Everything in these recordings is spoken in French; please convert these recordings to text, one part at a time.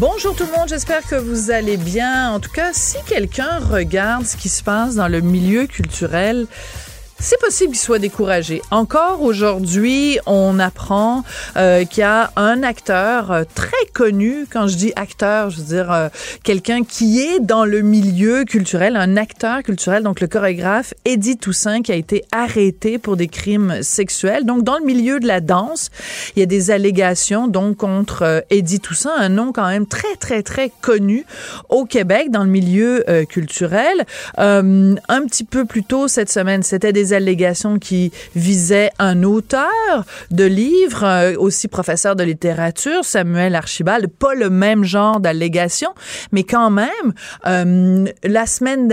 Bonjour tout le monde, j'espère que vous allez bien. En tout cas, si quelqu'un regarde ce qui se passe dans le milieu culturel, c'est possible qu'il soit découragé. Encore aujourd'hui, on apprend euh, qu'il y a un acteur euh, très connu. Quand je dis acteur, je veux dire euh, quelqu'un qui est dans le milieu culturel, un acteur culturel, donc le chorégraphe Eddie Toussaint, qui a été arrêté pour des crimes sexuels. Donc, dans le milieu de la danse, il y a des allégations donc contre Eddie Toussaint, un nom quand même très, très, très connu au Québec dans le milieu culturel. un petit peu plus tôt cette semaine, c'était des allégations qui visaient un auteur de livres, euh, aussi professeur de littérature, Samuel Archibald. Pas le même genre d'allégations, mais quand même, euh, la semaine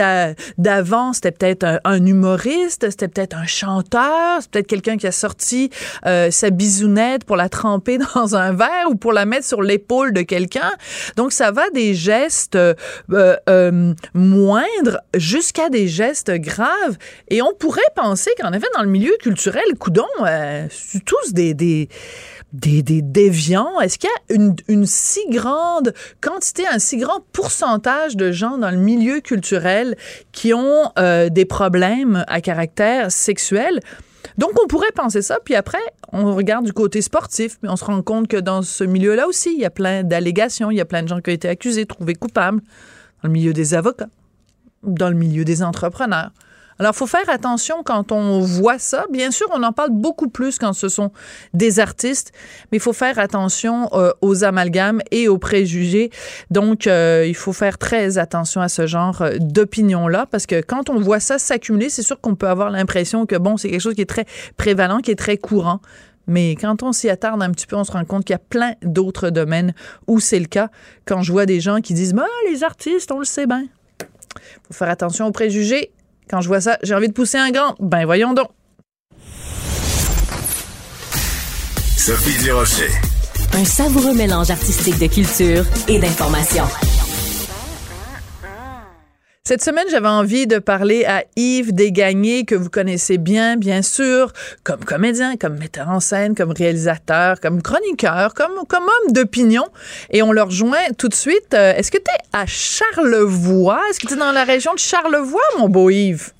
d'avant, c'était peut-être un, humoriste, c'était peut-être un chanteur, c'est peut-être quelqu'un qui a sorti euh, sa bisounette pour la tremper dans un verre ou pour la mettre sur l'épaule de quelqu'un. Donc, ça va des gestes moindres jusqu'à des gestes graves. Et on pourrait penser penser qu'en effet, dans le milieu culturel, coudon, euh, tous des, des des, déviants? Est-ce qu'il y a une, si grande quantité, un si grand pourcentage de gens dans le milieu culturel qui ont euh, des problèmes à caractère sexuel? Donc, on pourrait penser ça, puis après, on regarde du côté sportif, mais on se rend compte que dans ce milieu-là aussi, il y a plein d'allégations, il y a plein de gens qui ont été accusés, trouvés coupables, dans le milieu des avocats, dans le milieu des entrepreneurs. Alors, il faut faire attention quand on voit ça. Bien sûr, on en parle beaucoup plus quand ce sont des artistes, mais il faut faire attention euh, aux amalgames et aux préjugés. Donc, euh, il faut faire très attention à ce genre euh, d'opinion-là, parce que quand on voit ça s'accumuler, c'est sûr qu'on peut avoir l'impression que, bon, c'est quelque chose qui est très prévalent, qui est très courant. Mais quand on s'y attarde un petit peu, on se rend compte qu'il y a plein d'autres domaines où c'est le cas. Quand je vois des gens qui disent, bah, les artistes, on le sait bien. faut faire attention aux préjugés quand je vois ça, j'ai envie de pousser un grand. Ben voyons donc. Sophie Durocher. Un savoureux mélange artistique de culture et d'information. Cette semaine, j'avais envie de parler à Yves Desgagnés, que vous connaissez bien, bien sûr, comme comédien, comme metteur en scène, comme réalisateur, comme chroniqueur, comme, homme d'opinion. Et on le rejoint tout de suite. Euh, est-ce que tu es à Charlevoix? Est-ce que tu es dans la région de Charlevoix, mon beau Yves?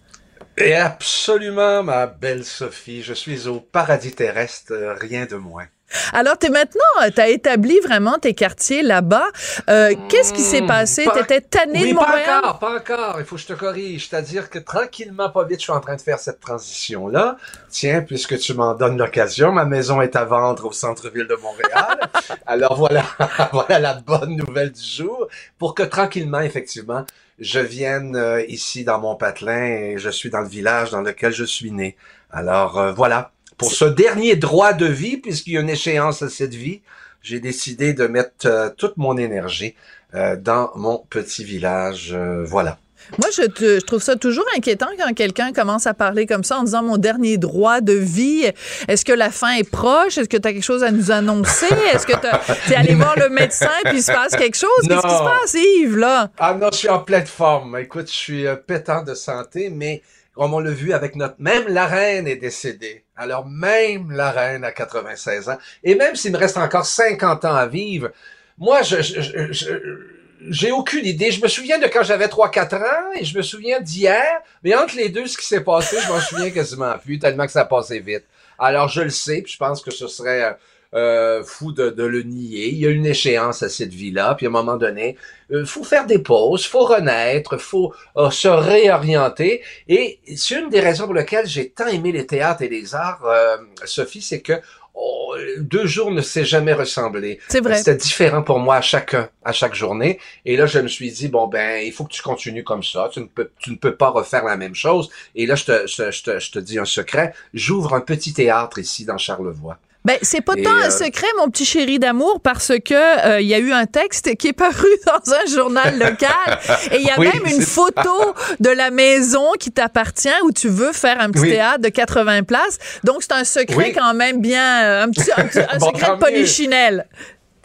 Et absolument, ma belle Sophie. Je suis au paradis terrestre, rien de moins. Alors, t'es maintenant, euh, t'as établi vraiment tes quartiers là-bas. Euh, qu'est-ce qui s'est hmm, passé? T'étais tanné de Montréal? pas encore, pas encore. Il faut que je te corrige. C'est-à-dire que tranquillement, pas vite, je suis en train de faire cette transition-là. Tiens, puisque tu m'en donnes l'occasion, ma maison est à vendre au centre-ville de Montréal. Alors voilà, voilà la bonne nouvelle du jour. Pour que tranquillement, effectivement, je vienne euh, ici dans mon patelin et je suis dans le village dans lequel je suis né. Alors voilà, pour ce dernier droit de vie, puisqu'il y a une échéance à cette vie, j'ai décidé de mettre euh, toute mon énergie euh, dans mon petit village. Euh, voilà. Moi, je, je, trouve ça toujours inquiétant quand quelqu'un commence à parler comme ça en disant mon dernier droit de vie. Est-ce que la fin est proche? Est-ce que tu as quelque chose à nous annoncer? Est-ce que tu es allé voir le médecin puis il se passe quelque chose? Qu'est-ce qui se passe, Yves, là? Ah non, je suis en pleine forme. Écoute, je suis pétant de santé, mais comme on l'a vu avec notre... Même la reine est décédée. Alors même la reine a 96 ans. Et même s'il me reste encore 50 ans à vivre, moi, je, j'ai aucune idée. Je me souviens de quand j'avais 3-4 ans et je me souviens d'hier. Mais entre les deux, ce qui s'est passé, je m'en souviens quasiment plus, tellement que ça passait vite. Alors, je le sais, puis je pense que ce serait euh, fou de, de le nier. Il y a une échéance à cette vie-là, puis à un moment donné, euh, faut faire des pauses, faut renaître, faut euh, se réorienter. Et c'est une des raisons pour lesquelles j'ai tant aimé les théâtres et les arts, euh, Sophie, c'est que oh, deux jours ne s'est jamais ressemblé. C'est vrai. C'était différent pour moi à chaque à chaque journée. Et là, je me suis dit bon ben, il faut que tu continues comme ça. Tu ne peux tu ne peux pas refaire la même chose. Et là, je te je, je te je te dis un secret. J'ouvre un petit théâtre ici dans Charlevoix. Ben, c'est pas Et, tant un euh, secret, mon petit chéri d'amour, parce que euh, il y a eu un texte qui est paru dans un journal local et il y a Oui, même une photo de la maison qui t'appartient où tu veux faire un petit Oui. théâtre de 80 places. Donc c'est un secret Oui. quand même bien euh, un petit un, petit- un Bon, secret de polichinelle.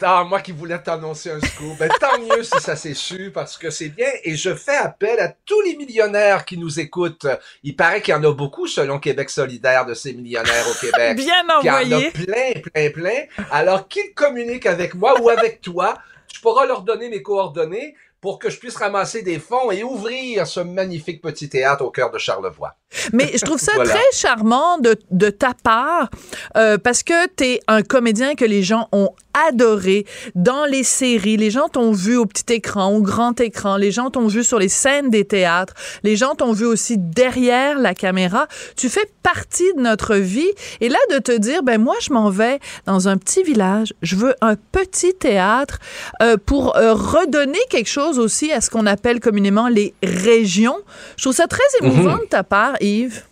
Ah, moi qui voulais t'annoncer un scoop. Ben, tant mieux si ça s'est su parce que c'est bien. Et je fais appel à tous les millionnaires qui nous écoutent. Il paraît qu'il y en a beaucoup selon Québec solidaire de ces millionnaires au Québec. Bien Il y en a envoyé. plein, plein, plein. Alors qu'ils communiquent avec moi ou avec toi, tu pourras leur donner mes coordonnées pour que je puisse ramasser des fonds et ouvrir ce magnifique petit théâtre au cœur de Charlevoix. Mais je trouve ça Voilà. très charmant de, de ta part euh, parce que tu es un comédien que les gens ont adoré dans les séries. Les gens t'ont vu au petit écran, au grand écran. Les gens t'ont vu sur les scènes des théâtres. Les gens t'ont vu aussi derrière la caméra. Tu fais partie de notre vie. Et là, de te dire, ben moi, je m'en vais dans un petit village. Je veux un petit théâtre euh, pour euh, redonner quelque chose aussi à ce qu'on appelle communément les régions. Je trouve ça très émouvant de ta part, Yves.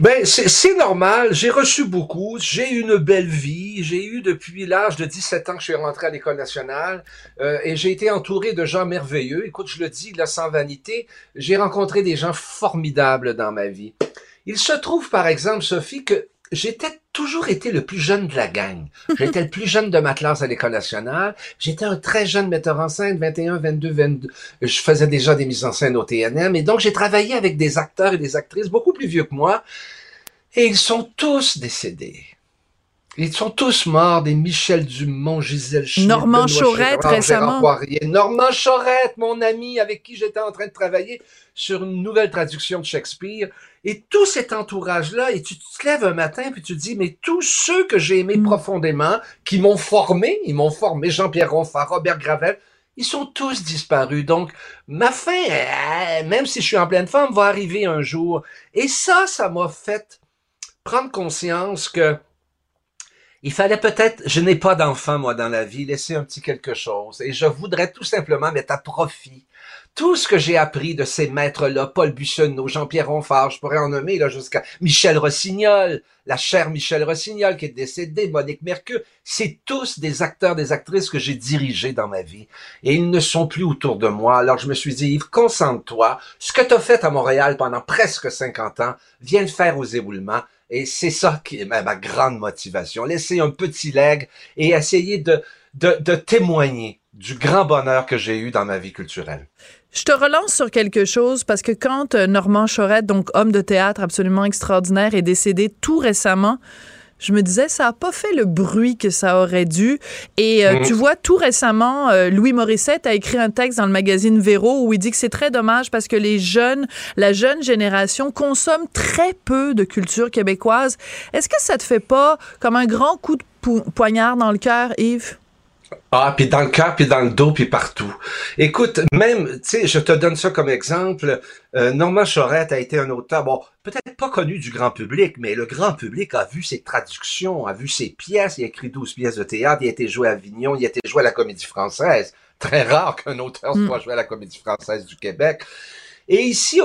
Ben, c'est normal. J'ai reçu beaucoup. J'ai eu une belle vie. J'ai eu depuis l'âge de 17 ans que je suis rentré à l'école nationale euh, et j'ai été entouré de gens merveilleux. Écoute, je le dis là sans vanité, j'ai rencontré des gens formidables dans ma vie. Il se trouve, par exemple, Sophie, que j'étais toujours été le plus jeune de la gang. J'étais le plus jeune de ma classe à l'école nationale. J'étais un très jeune metteur en scène, 21, 22, 22. Je faisais déjà des mises en scène au TNM et donc j'ai travaillé avec des acteurs et des actrices beaucoup plus vieux que moi et ils sont tous décédés. Ils sont tous morts, des Michel Dumont, Gisèle Schmitt, Normand Chaurette, Gérard, récemment. Gérard. Normand Chaurette, mon ami avec qui j'étais en train de travailler sur une nouvelle traduction de Shakespeare. Et tout cet entourage-là, et tu te lèves un matin puis tu te dis, mais tous ceux que j'ai aimés Mm. profondément, qui m'ont formé, ils m'ont formé, Jean-Pierre Ronfart, Robert Gravel, ils sont tous disparus. Donc, ma fin, même si je suis en pleine forme, va arriver un jour. Et ça, ça m'a fait prendre conscience que il fallait peut-être, je n'ai pas d'enfant, moi, dans la vie, laisser un petit quelque chose. Et je voudrais tout simplement mettre à profit tout ce que j'ai appris de ces maîtres-là, Paul Bussonneau, Jean-Pierre Ronfart, je pourrais en nommer, là, jusqu'à Michel Rossignol, la chère Michel Rossignol qui est décédée, Monique Mercure. C'est tous des acteurs, des actrices que j'ai dirigés dans ma vie. Et ils ne sont plus autour de moi. Alors je me suis dit, Yves, concentre-toi. Ce que tu as fait à Montréal pendant presque 50 ans, viens le faire aux éboulements. Et c'est ça qui est ma, grande motivation. Laisser un petit leg et essayer de, de, témoigner du grand bonheur que j'ai eu dans ma vie culturelle. Je te relance sur quelque chose parce que quand euh, Normand Chaurette, donc homme de théâtre absolument extraordinaire, est décédé tout récemment, je me disais, ça n'a pas fait le bruit que ça aurait dû. Et euh, Mhm. tu vois, tout récemment, euh, Louis Morissette a écrit un texte dans le magazine Véro où il dit que c'est très dommage parce que les jeunes, la jeune génération consomme très peu de culture québécoise. Est-ce que ça te fait pas comme un grand coup de poignard dans le cœur, Yves? Ah, puis dans le cœur, puis dans le dos, puis partout. Écoute, même, tu sais, je te donne ça comme exemple. Euh, Normand Chaurette a été un auteur, bon, peut-être pas connu du grand public, mais le grand public a vu ses traductions, a vu ses pièces. Il a écrit 12 pièces de théâtre, il a été joué à Avignon, il a été joué à la Comédie Française. Très rare qu'un auteur Mm. soit joué à la Comédie Française du Québec. Et ici,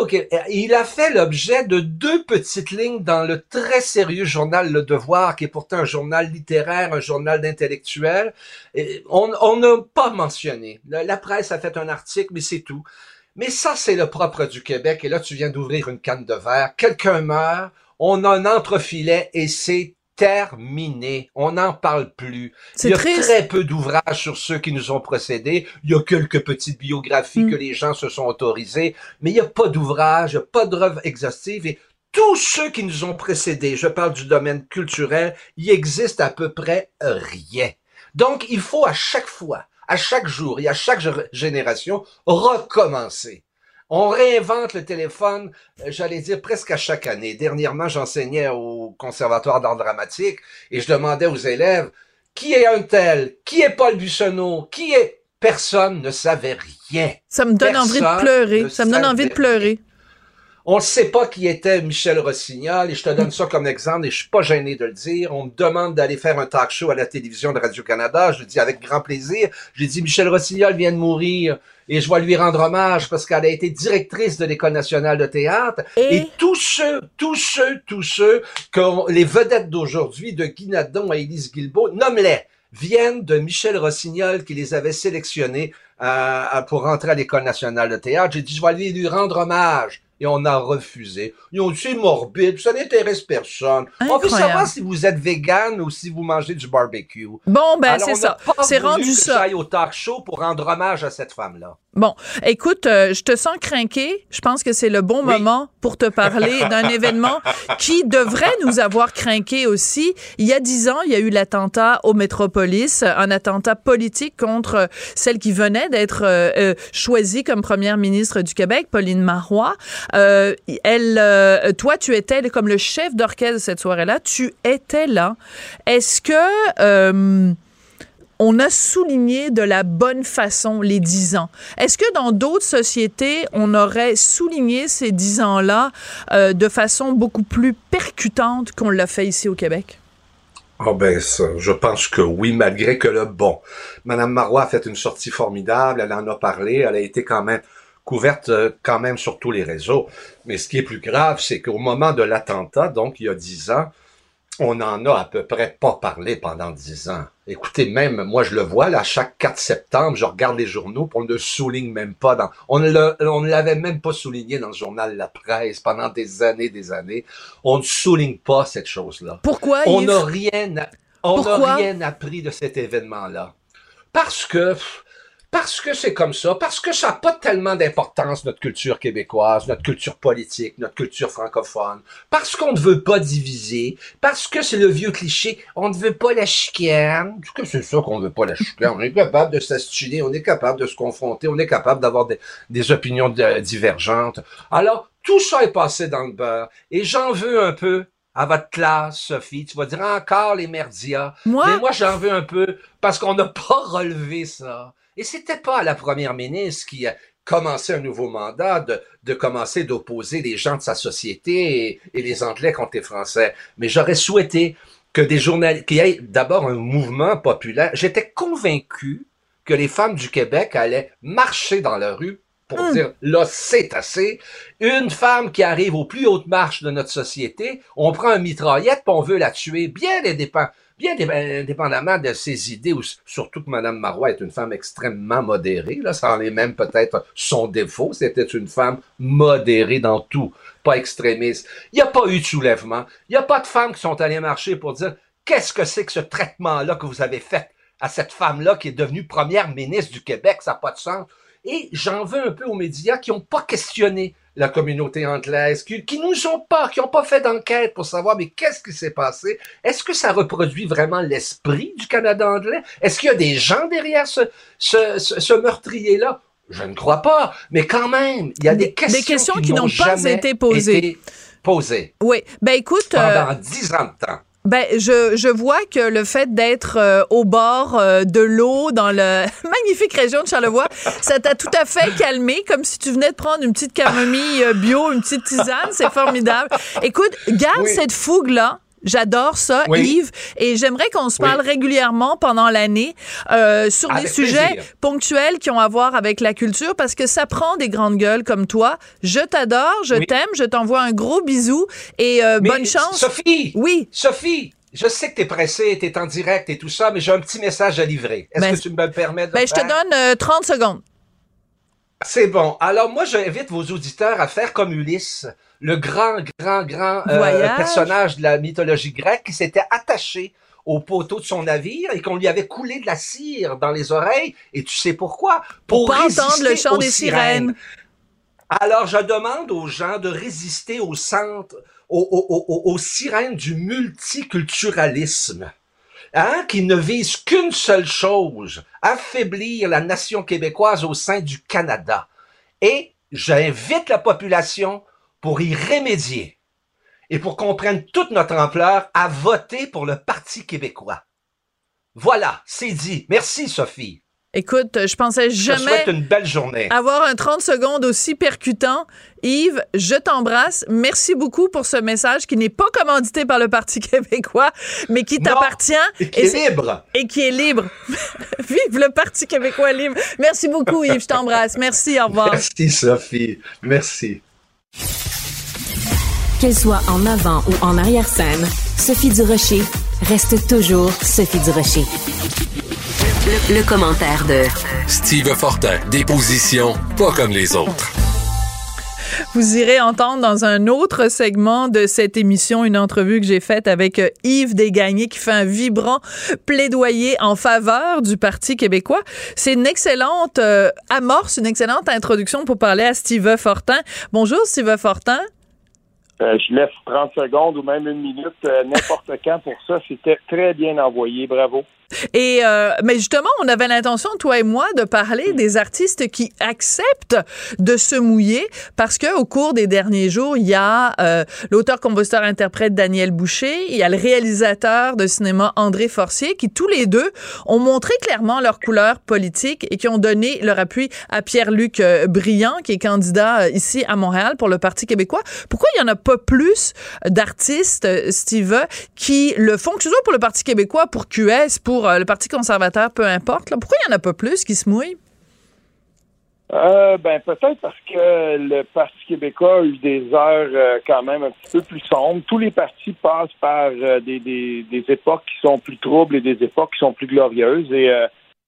il a fait l'objet de deux petites lignes dans le très sérieux journal Le Devoir, qui est pourtant un journal littéraire, un journal d'intellectuels. On n'a pas mentionné. La, presse a fait un article, mais c'est tout. Mais ça, c'est le propre du Québec. Et là, tu viens d'ouvrir une canne de verre. Quelqu'un meurt, on un entrefilet et c'est terminé. On n'en parle plus. C'est Il y a triste. très peu d'ouvrages sur ceux qui nous ont précédés. Il y a quelques petites biographies Mm. que les gens se sont autorisés, mais il n'y a pas d'ouvrage, il n'y a pas d'œuvre exhaustive et tous ceux qui nous ont précédés, je parle du domaine culturel, il existe à peu près rien. Donc, il faut à chaque fois, à chaque jour et à chaque gé- génération recommencer. On réinvente le téléphone, euh, j'allais dire presque à chaque année. Dernièrement, j'enseignais au Conservatoire d'art dramatique et je demandais aux élèves qui est un tel, qui est Paul Buissonneau, qui est... Personne ne savait rien. Ça me donne envie de pleurer. Ça me donne envie de pleurer. On ne sait pas qui était Michel Rossignol, et je te donne ça comme exemple, et je suis pas gêné de le dire. On me demande d'aller faire un talk show à la télévision de Radio-Canada. Je le dis avec grand plaisir. J'ai dit, Michel Rossignol vient de mourir, et je vais lui rendre hommage parce qu'elle a été directrice de l'École nationale de théâtre. Et- Et, tous ceux, tous ceux, tous ceux, que les vedettes d'aujourd'hui, de Guy Nadon à Élise Guilbeault, nomme-les, viennent de Michel Rossignol qui les avait sélectionnés euh, pour rentrer à l'École nationale de théâtre. J'ai dit, je vais lui rendre hommage. Et on a refusé. Ils ont dit, c'est morbide, ça n'intéresse personne. On veut Incroyable. savoir si vous êtes vegan ou si vous mangez du barbecue. Bon, ben, c'est ça. C'est rendu que ça. au talk show pour rendre hommage à cette femme-là. Bon, écoute, euh, je te sens craqué. Je pense que c'est le bon Oui. moment pour te parler d'un événement qui devrait nous avoir craqué aussi. Il y a dix ans, il y a eu l'attentat au Métropolis, un attentat politique contre euh, celle qui venait d'être euh, euh, choisie comme première ministre du Québec, Pauline Marois. Euh, elle, euh, toi, tu étais comme le chef d'orchestre de cette soirée-là. Tu étais là. Est-ce que euh, on a souligné de la bonne façon les dix ans. Est-ce que dans d'autres sociétés, on aurait souligné ces dix ans-là euh, de façon beaucoup plus percutante qu'on l'a fait ici au Québec? Ah ben ça, je pense que oui, malgré que le bon. Madame Marois a fait une sortie formidable, elle en a parlé, elle a été quand même couverte euh, quand même sur tous les réseaux. Mais ce qui est plus grave, c'est qu'au moment de l'attentat, donc il y a dix ans, on en a à peu près pas parlé pendant dix ans. Écoutez, même moi je le vois, là, chaque 4 septembre, je regarde les journaux, puis on ne le souligne même pas dans. On ne l'avait même pas souligné dans le journal La Presse pendant des années, des années. On ne souligne pas cette chose-là. Pourquoi, On n'a rien, on n'a rien appris de cet événement-là. Parce que, parce que c'est comme ça, parce que ça n'a pas tellement d'importance, notre culture québécoise, notre culture politique, notre culture francophone, parce qu'on ne veut pas diviser, parce que c'est le vieux cliché, on ne veut pas la chicane. Est-ce que c'est ça qu'on ne veut pas la chicane? On est capable de s'astuler, on est capable de se confronter, on est capable d'avoir des, des opinions de- divergentes. Alors, tout ça est passé dans le beurre, et j'en veux un peu à votre classe, Sophie. Tu vas dire encore les merdias. Moi? Mais moi, j'en veux un peu parce qu'on n'a pas relevé ça. Et c'était pas à la première ministre qui a commencé un nouveau mandat de, de commencer d'opposer les gens de sa société et, et les Anglais contre les Français. Mais j'aurais souhaité que des journalistes, qu'il y ait d'abord un mouvement populaire. J'étais convaincu que les femmes du Québec allaient marcher dans la rue pour Hum. dire là c'est assez. Une femme qui arrive aux plus hautes marches de notre société, on prend un mitraillette puis on veut la tuer, bien indépend- bien dé- indépendamment de ses idées, surtout que Madame Marois est une femme extrêmement modérée. Là, ça en est même peut-être son défaut. C'était une femme modérée dans tout, pas extrémiste. Il n'y a pas eu de soulèvement. Il n'y a pas de femmes qui sont allées marcher pour dire qu'est-ce que c'est que ce traitement-là que vous avez fait à cette femme-là qui est devenue première ministre du Québec, ça n'a pas de sens. Et j'en veux un peu aux médias qui n'ont pas questionné la communauté anglaise, qui, qui nous ont pas, qui n'ont pas fait d'enquête pour savoir mais qu'est-ce qui s'est passé? Est-ce que ça reproduit vraiment l'esprit du Canada anglais? Est-ce qu'il y a des gens derrière ce, ce, ce, ce meurtrier-là? Je ne crois pas, mais quand même, il y a des, questions, des questions qui n'ont pas été posées. été posées Oui. Ben écoute, euh, pendant dix ans de temps. Ben je, je vois que le fait d'être euh, au bord euh, de l'eau dans la magnifique région de Charlevoix, ça t'a tout à fait calmé, comme si tu venais de prendre une petite camomille euh, bio, une petite tisane. C'est formidable. Écoute, garde Oui. cette fougue-là. J'adore ça, Oui. Yves, et j'aimerais qu'on se Oui. parle régulièrement pendant l'année euh, sur Avec des sujets ponctuels qui ont à voir avec la culture, parce que ça prend des grandes gueules comme toi. Je t'adore, je Oui. t'aime, je t'envoie un gros bisou et euh, bonne chance. Sophie! Oui. Sophie! Je sais que t'es pressée, t'es en direct et tout ça, mais j'ai un petit message à livrer. Est-ce Ben, que tu me permets de Ben, je te donne euh, 30 secondes. C'est bon. Alors moi, j'invite vos auditeurs à faire comme Ulysse, le grand, grand, grand euh, personnage de la mythologie grecque qui s'était attaché au poteau de son navire et qu'on lui avait coulé de la cire dans les oreilles. Et tu sais pourquoi? Pour pas résister entendre le chant aux des sirènes. Alors, je demande aux gens de résister au centre, aux, aux- aux- aux sirènes du multiculturalisme, hein, qui ne visent qu'une seule chose, affaiblir la nation québécoise au sein du Canada. Et j'invite la population pour y remédier et pour qu'on prenne toute notre ampleur à voter pour le Parti québécois. Voilà, c'est dit. Merci, Sophie. Écoute, je pensais jamais une belle journée. avoir un 30 secondes aussi percutant. Yves, je t'embrasse. Merci beaucoup pour ce message qui n'est pas commandité par le Parti québécois, mais qui t'appartient. Et qui Et est c'est- libre. et qui est libre. Vive le Parti québécois libre. Merci beaucoup, Yves. Je t'embrasse. Merci. Au revoir. Merci, Sophie. Merci. Qu'elle soit en avant ou en arrière-scène, Sophie Durocher reste toujours Sophie Durocher. Le, le commentaire de Steve Fortin, des positions pas comme les autres. Vous irez entendre dans un autre segment de cette émission une entrevue que j'ai faite avec euh, Yves Desgagnés qui fait un vibrant plaidoyer en faveur du Parti québécois. C'est une excellente euh, amorce, une excellente introduction pour parler à Steve Fortin. Bonjour Steve Fortin. Euh, je laisse 30 secondes ou même une minute, n'importe quand pour ça. C'était très bien envoyé. Bravo. Et euh, mais justement, on avait l'intention, toi et moi, de parler des artistes qui acceptent de se mouiller parce que au cours des derniers jours, il y a euh, l'auteur, compositeur, interprète Daniel Boucher, il y a le réalisateur de cinéma André Forcier, qui tous les deux ont montré clairement leur couleur politique et qui ont donné leur appui à Pierre-Luc euh, Briand, qui est candidat euh, ici à Montréal pour le Parti québécois. Pourquoi il y en a pas plus d'artistes, euh, Steve, qui le font, que ce soit pour le Parti québécois, pour QS, pour euh, le Parti conservateur, peu importe. Pourquoi il y en a pas plus qui se mouillent? Euh, ben peut-être parce que le Parti québécois a eu des heures euh, quand même un petit peu plus sombres. Tous les partis passent par euh, des, des, époques qui sont plus troubles et des époques qui sont plus glorieuses. Et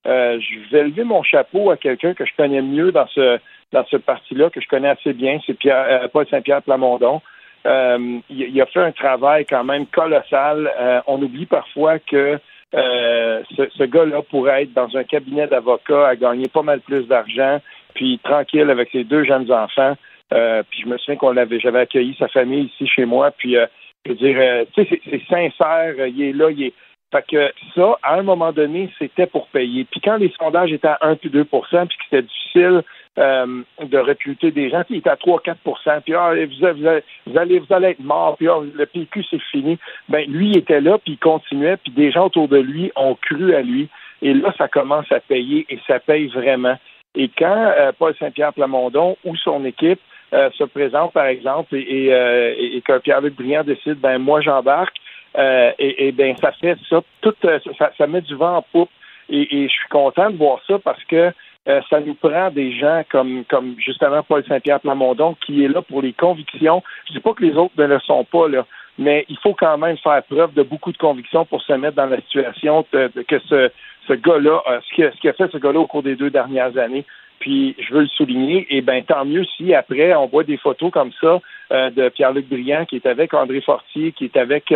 je vais lever mon chapeau à quelqu'un que je connais mieux dans ce dans ce parti-là, que je connais assez bien, c'est Pierre, Paul Saint-Pierre Plamondon. Il, a fait un travail quand même colossal. On oublie parfois que euh, ce, ce gars-là pourrait être dans un cabinet d'avocats à gagner pas mal plus d'argent, puis tranquille avec ses deux jeunes enfants. Euh, puis je me souviens qu'on l'avait, j'avais accueilli sa famille ici chez moi. Puis euh, je veux dire, euh, tu sais, c'est, c'est sincère. euh, Il est là, il est. Fait que ça, à un moment donné, c'était pour payer. Puis quand les sondages étaient à 1 puis 2% puis que c'était difficile euh, de recruter des gens, il était à 3-4% puis ah, vous, allez, vous, allez, vous allez être mort, puis ah, le PQ, c'est fini. Ben lui, il était là, puis il continuait, puis des gens autour de lui ont cru à lui. Et là, ça commence à payer, et ça paye vraiment. Et quand euh, Paul Saint-Pierre Plamondon ou son équipe euh, se présente, par exemple, et, et, euh, et, que Pierre-Luc Briand décide, ben moi j'embarque, et, et ben ça fait ça, tout, ça, ça met du vent en poupe. Et je suis content de voir ça parce que euh, ça nous prend des gens comme, comme justement Paul Saint-Pierre Plamondon qui est là pour les convictions. Je dis pas que les autres ne le sont pas, là, mais il faut quand même faire preuve de beaucoup de convictions pour se mettre dans la situation de, de- que ce, ce gars-là, euh, ce qu'a ce qu'a fait ce gars-là au cours des deux dernières années. Puis je veux le souligner, et ben tant mieux si après on voit des photos comme ça euh, de Pierre-Luc Briand qui est avec André Fortier, qui est avec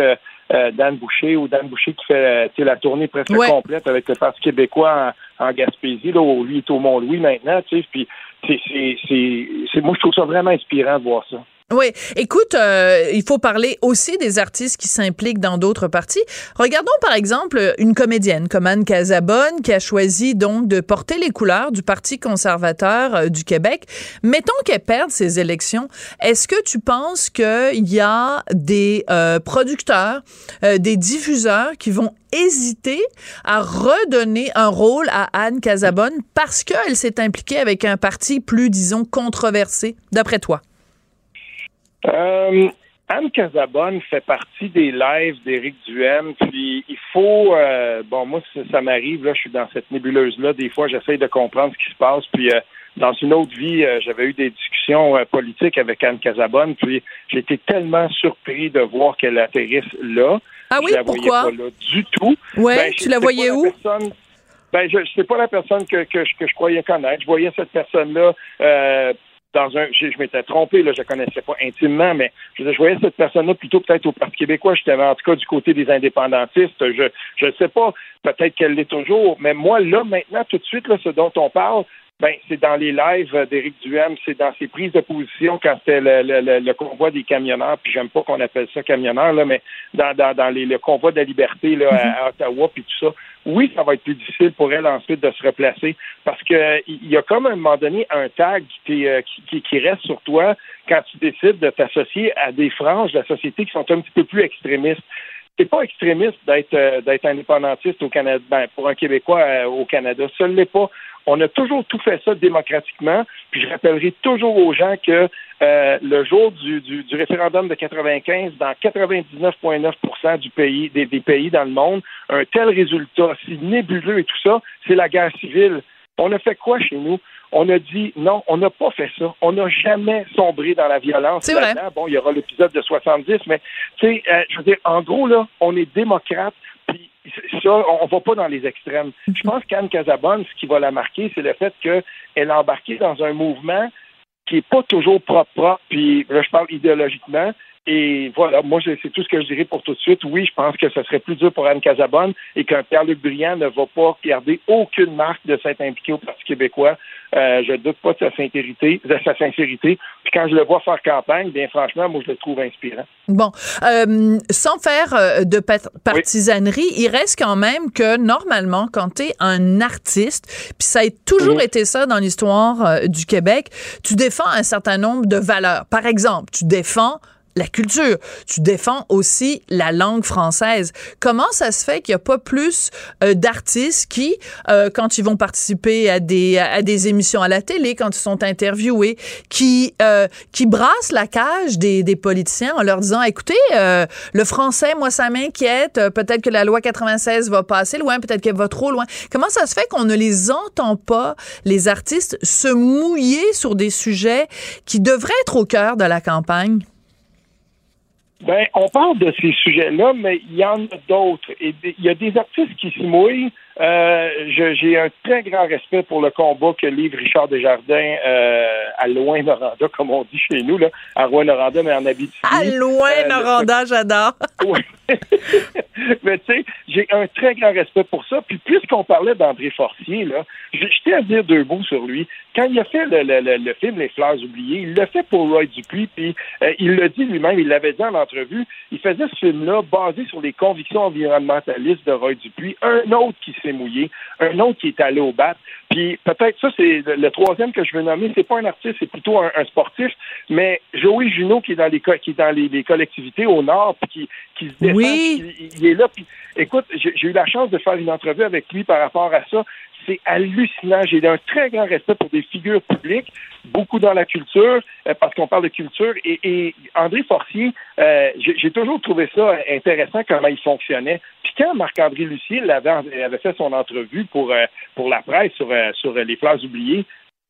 euh, Dan Boucher ou Dan Boucher qui fait euh, la tournée presque Ouais. complète avec le Parti québécois en, en Gaspésie, là où lui est au Mont-Louis maintenant, tu sais, puis c'est, c'est, c'est, c'est- moi je trouve ça vraiment inspirant de voir ça. Oui, écoute, euh, il faut parler aussi des artistes qui s'impliquent dans d'autres partis. Regardons par exemple une comédienne comme Anne Casabonne qui a choisi donc de porter les couleurs du Parti conservateur euh, du Québec. Mettons qu'elle perde ses élections. Est-ce que tu penses qu'il y a des euh, producteurs, euh, des diffuseurs qui vont hésiter à redonner un rôle à Anne Casabonne parce qu'elle s'est impliquée avec un parti plus, disons, controversé, d'après toi? Euh, Anne Casabonne fait partie des lives d'Éric Duhem, puis il faut, euh, bon, moi, ça, ça m'arrive, là, je suis dans cette nébuleuse-là, des fois, j'essaye de comprendre ce qui se passe, puis euh, dans une autre vie, euh, j'avais eu des discussions euh, politiques avec Anne Casabonne, puis j'ai été tellement surpris de voir qu'elle atterrisse là. Ah oui, je la voyais pourquoi? pas là du tout. Ouais, Ben, tu la sais voyais où? personne- Ben, je c'est pas la personne que, que, je- que je croyais connaître. Je voyais cette personne-là euh, dans un. Je, je m'étais trompé, là, je la connaissais pas intimement, mais je, je voyais cette personne-là plutôt peut-être au Parti québécois. J'étais en tout cas du côté des indépendantistes. Je je sais pas, peut-être qu'elle l'est toujours, mais moi, là, maintenant, tout de suite, là, ce dont on parle, ben, c'est dans les lives d'Éric Duhem, c'est dans ses prises de position quand c'était le, le, le, le convoi des camionneurs, puis j'aime pas qu'on appelle ça camionneurs, là, mais dans, dans, dans les, le convoi de la liberté là, à, à Ottawa, puis tout ça. Oui, ça va être plus difficile pour elle ensuite de se replacer parce que il y a comme à un moment donné un tag euh, qui, qui, qui reste sur toi quand tu décides de t'associer à des franges de la société qui sont un petit peu plus extrémistes c'est pas extrémiste d'être euh, d'être indépendantiste au Canada, ben, pour un Québécois euh, au Canada. Ça ne l'est pas. On a toujours tout fait ça démocratiquement. Puis je rappellerai toujours aux gens que euh, le jour du, du, du référendum de 95, dans 99,9 du pays, des pays dans le monde, un tel résultat, si nébuleux et tout ça, c'est la guerre civile. On a fait quoi chez nous? On a dit non, on n'a pas fait ça. On n'a jamais sombré dans la violence. C'est vrai. là-dedans. Bon, il y aura l'épisode de 70, mais tu sais, euh, je veux dire, en gros, là, on est démocrate, puis ça, on on va pas dans les extrêmes. Je pense qu'Anne Casabonne, ce qui va la marquer, c'est le fait qu'elle a embarqué dans un mouvement qui est pas toujours propre, propre, puis là, je parle idéologiquement. Et voilà, moi, c'est tout ce que je dirais pour tout de suite. Oui, je pense que ce serait plus dur pour Anne Casabonne et qu'un Pierre-Luc Briand ne va pas garder aucune marque de s'être impliqué au Parti québécois. Euh, je doute pas de sa sincérité, de sa sincérité. Puis quand je le vois faire campagne, bien franchement, moi, je le trouve inspirant. Bon, euh, sans faire euh, de partisanerie, il reste quand même que normalement, quand tu es un artiste, puis ça a toujours été ça dans l'histoire euh, du Québec, tu défends un certain nombre de valeurs. Par exemple, tu défends la culture. Tu défends aussi la langue française. Comment ça se fait qu'il n'y a pas plus euh, d'artistes qui, euh, quand ils vont participer à des, à des émissions à la télé, quand ils sont interviewés, qui, euh, qui brassent la cage des, des politiciens en leur disant, écoutez, euh, le français, moi, ça m'inquiète. Peut-être que la loi 96 va passer loin, peut-être qu'elle va trop loin. Comment ça se fait qu'on ne les entend pas, les artistes, se mouiller sur des sujets qui devraient être au cœur de la campagne? Ben, on parle de ces sujets-là, mais il y en a d'autres. Il y a des artistes qui se mouillent. Euh, J'ai un très grand respect pour le combat que livre Richard Desjardins euh, à Loin-Noranda, comme on dit chez nous, là, à Rouen-Noranda, mais en Abitibi. À loin, Euh, le- j'adore. Oui. Mais tu sais, j'ai un très grand respect pour ça. Puis puisqu'on parlait d'André Forcier, là, tiens à dire deux mots sur lui. Quand il a fait le, le- le- le film Les Fleurs oubliées, il l'a fait pour Roy Dupuis, puis euh, il l'a dit lui-même, il l'avait dit en entrevue, il faisait ce film-là basé sur les convictions environnementalistes de Roy Dupuis, un autre qui s'est mouillé, un autre qui est allé au bat. Puis peut-être ça, c'est le, troisième que je veux nommer, c'est pas un artiste, c'est plutôt un, un sportif, mais Joey Junot qui est dans les qui est dans les, les collectivités au nord, puis qui, qui se défend, Oui. puis il, il est là. Puis, écoute, j'ai eu la chance de faire une entrevue avec lui par rapport à ça. C'est hallucinant. J'ai un très grand respect pour des figures publiques, beaucoup dans la culture, euh, parce qu'on parle de culture. Et, et André Forcier, euh, j'ai toujours trouvé ça intéressant comment il fonctionnait. Puis quand Marc-André Lucier avait fait son entrevue pour, euh, pour la presse sur, euh, sur les fleurs oubliées,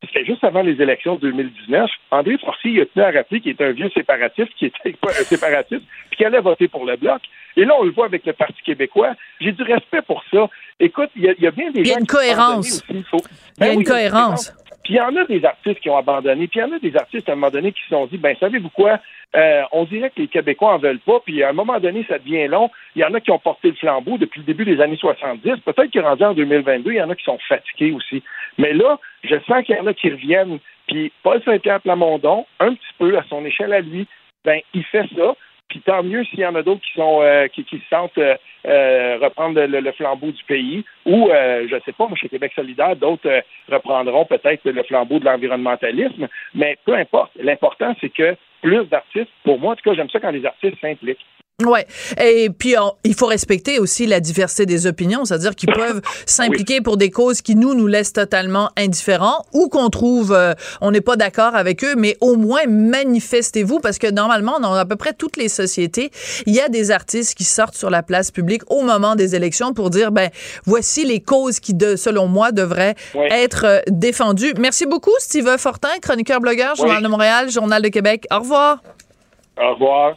c'était juste avant les élections de 2019. André Forcier il a tenu à rappeler qu'il était un vieux séparatiste, qui était pas un séparatiste, puis qu'il allait voter pour le Bloc. Et là, on le voit avec le Parti québécois. J'ai du respect pour ça. Écoute, il y, a- y a bien des Il y a gens une qui ont abandonné cohérence. aussi, il y a Ben une oui, cohérence. Puis il y en a des artistes qui ont abandonné, puis il y en a des artistes à un moment donné qui se sont dit, ben savez-vous quoi, Euh, on dirait que les Québécois en veulent pas, puis à un moment donné, ça devient long. Il y en a qui ont porté le flambeau depuis le début des années 70. Peut-être qu'il est rendu en 2022, il y en a qui sont fatigués aussi. Mais là, je sens qu'il y en a qui reviennent. Puis Paul Saint-Pierre Plamondon, un petit peu à son échelle à lui, ben il fait ça. Puis tant mieux s'il y en a d'autres qui sont euh, qui, qui se sentent euh, euh, reprendre le, le flambeau du pays, ou euh, je sais pas, moi chez Québec solidaire, d'autres euh, reprendront peut-être le flambeau de l'environnementalisme. Mais peu importe. L'important c'est que plus d'artistes, pour moi en tout cas, j'aime ça quand les artistes s'impliquent. Ouais. Et puis on- il faut respecter aussi la diversité des opinions, c'est-à-dire qu'ils peuvent s'impliquer pour des causes qui nous nous laissent totalement indifférents ou qu'on trouve euh, on n'est pas d'accord avec eux, mais au moins manifestez-vous parce que normalement dans à peu près toutes les sociétés, il y a des artistes qui sortent sur la place publique au moment des élections pour dire ben voici les causes qui de selon moi devraient être euh, défendues. Merci beaucoup Steve Fortin, chroniqueur blogueur Journal Oui. de Montréal, Journal de Québec. Au revoir. Au revoir.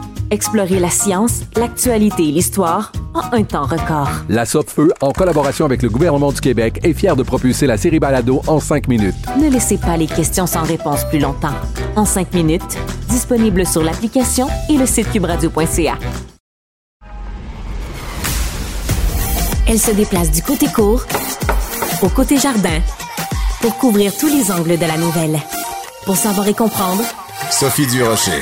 Explorez la science, l'actualité et l'histoire en un temps record. La Feu, en collaboration avec le gouvernement du Québec, est fière de propulser la série Balado en 5 minutes. Ne laissez pas les questions sans réponse plus longtemps. En 5 minutes, disponible sur l'application et le site cubradio.ca. Elle se déplace du côté court au côté jardin pour couvrir tous les angles de la nouvelle. Pour savoir et comprendre, Sophie Durocher.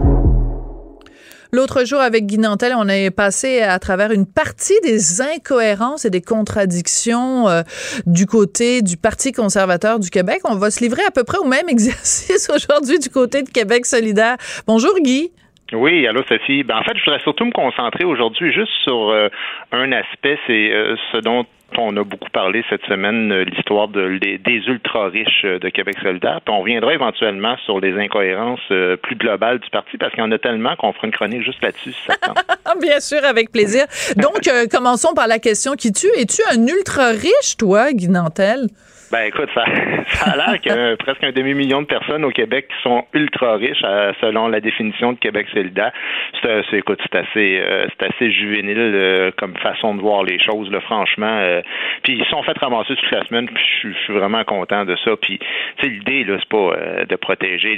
L'autre jour, avec Guy Nantel, on est passé à travers une partie des incohérences et des contradictions euh, du côté du Parti conservateur du Québec. On va se livrer à peu près au même exercice aujourd'hui du côté de Québec solidaire. Bonjour Guy. Oui, allô Sophie. Ben, en fait, je voudrais surtout me concentrer aujourd'hui juste sur euh, un aspect, c'est euh, ce dont on a beaucoup parlé cette semaine, euh, l'histoire de, des, des ultra-riches euh, de Québec solidaire. Puis on reviendra éventuellement sur les incohérences euh, plus globales du parti parce qu'il y en a tellement qu'on fera une chronique juste là-dessus si ça. Bien sûr, avec plaisir. Donc, euh, commençons par la question qui tue. Es-tu un ultra riche, toi, Guy Nantel? Ben écoute, ça, ça a l'air qu'il y a presque un demi-million de personnes au Québec qui sont ultra riches euh, selon la définition de Québec solidaire. C'est, euh, c'est- écoute, c'est assez, euh, assez juvénile comme façon de voir les choses, là, franchement. puis ils sont fait ramasser toute la semaine, puis je suis- vraiment content de ça. Puis, tu sais, l'idée là, c'est pas de protéger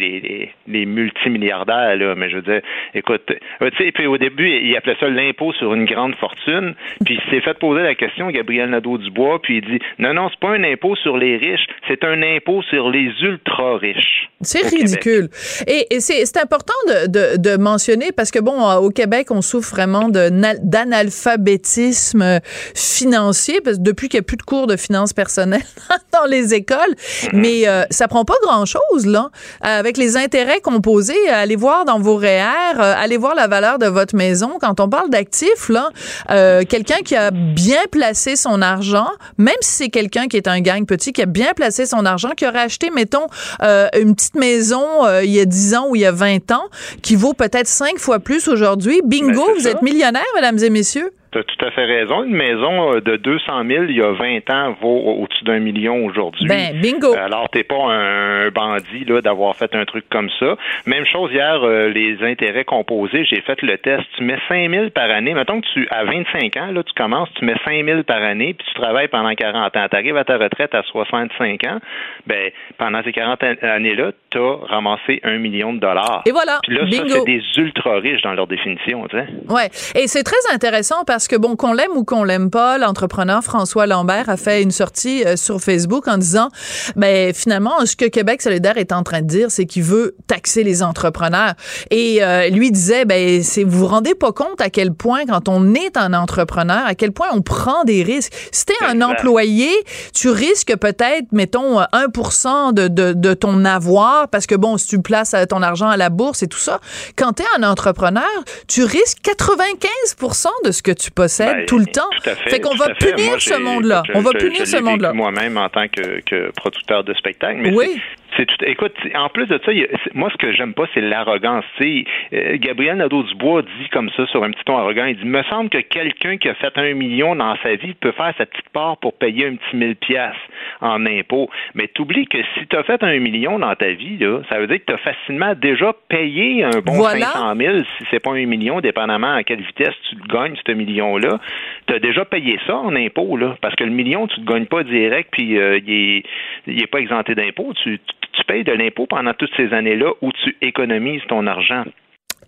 les, multimilliardaires là, mais je veux dire, écoute, tu sais, puis au début, il appelait ça l'impôt sur une grande fortune. Puis il s'est fait poser la question, Gabriel Nadeau-Dubois, puis il dit, non, non, c'est pas un impôt sur les riches, c'est un impôt sur les ultra riches. C'est Québec. ridicule. Et, et c'est important de, de, de mentionner parce que, bon, au Québec, on souffre vraiment d'analphabétisme financier parce que depuis qu'il n'y a plus de cours de finances personnelles dans les écoles. Mais euh, ça prend pas grand-chose, là. Euh, Avec les intérêts composés, allez voir dans vos REER, euh, allez voir la valeur de votre maison. Quand on parle d'actifs, là, euh, quelqu'un qui a bien placé son argent, même si c'est quelqu'un qui est un gang petit, qui a bien placé son argent, qui aurait acheté, mettons, euh, une petite maison euh, il y a 10 ans ou il y a 20 ans, qui vaut peut-être cinq fois plus aujourd'hui. Bingo, Ben, c'est vous ça. êtes millionnaire, mesdames et messieurs. Tu as tout à fait raison. Une maison euh, de 200 000 il y a 20 ans vaut au- au-dessus d'un million aujourd'hui. Ben, bingo. Alors, t'es pas un bandit là d'avoir fait un truc comme ça. Même chose hier, euh, les intérêts composés, j'ai fait le test. Tu mets 5 000 par année. Mettons que tu, à 25 ans, là, tu commences, tu mets 5 000 par année, puis tu travailles pendant 40 ans. Tu arrives à ta retraite à 65 ans. Ben, pendant ces 40 an- années-là, tu as ramassé un million de dollars. Et voilà, Puis là, ça, bingo. c'est des ultra riches dans leur définition, tu sais. Ouais, et c'est très intéressant parce que bon qu'on l'aime ou qu'on l'aime pas, l'entrepreneur François Lambert a fait une sortie euh, sur Facebook en disant ben finalement ce que Québec solidaire est en train de dire c'est qu'il veut taxer les entrepreneurs et euh, lui disait ben c'est vous vous rendez pas compte à quel point quand on est un entrepreneur à quel point on prend des risques. Si t'es un employé, tu risques peut-être mettons euh, 1% de, de de ton avoir parce que bon si tu places euh, ton argent à la bourse et tout ça, quand t'es un entrepreneur, tu risques 95% de ce que tu possèdes Ben, tout le temps. Tout à fait. Fait qu'on va punir ce monde-là. On va punir je ce monde-là. Moi-même en tant que, que producteur de spectacle. Mais Oui. C'est- tout. Écoute, en plus de ça, a- moi, ce que j'aime pas, c'est l'arrogance. Tu sais, euh, Gabriel Nadeau-Dubois dit comme ça, sur un petit ton arrogant, il dit, me semble que quelqu'un qui a fait un million dans sa vie peut faire sa petite part pour payer un petit mille piastres en impôts. Mais t'oublies que si tu as fait un million dans ta vie, là, ça veut dire que tu as facilement déjà payé un bon Voilà. 500 000, si c'est pas un million, dépendamment à quelle vitesse tu le gagnes, ce million-là. Tu as déjà payé ça en impôts, là, parce que le million, tu ne le gagnes pas direct, puis euh, il est, il est pas exempté d'impôts. Tu, tu- payes de l'impôt pendant toutes ces années-là où tu économises ton argent.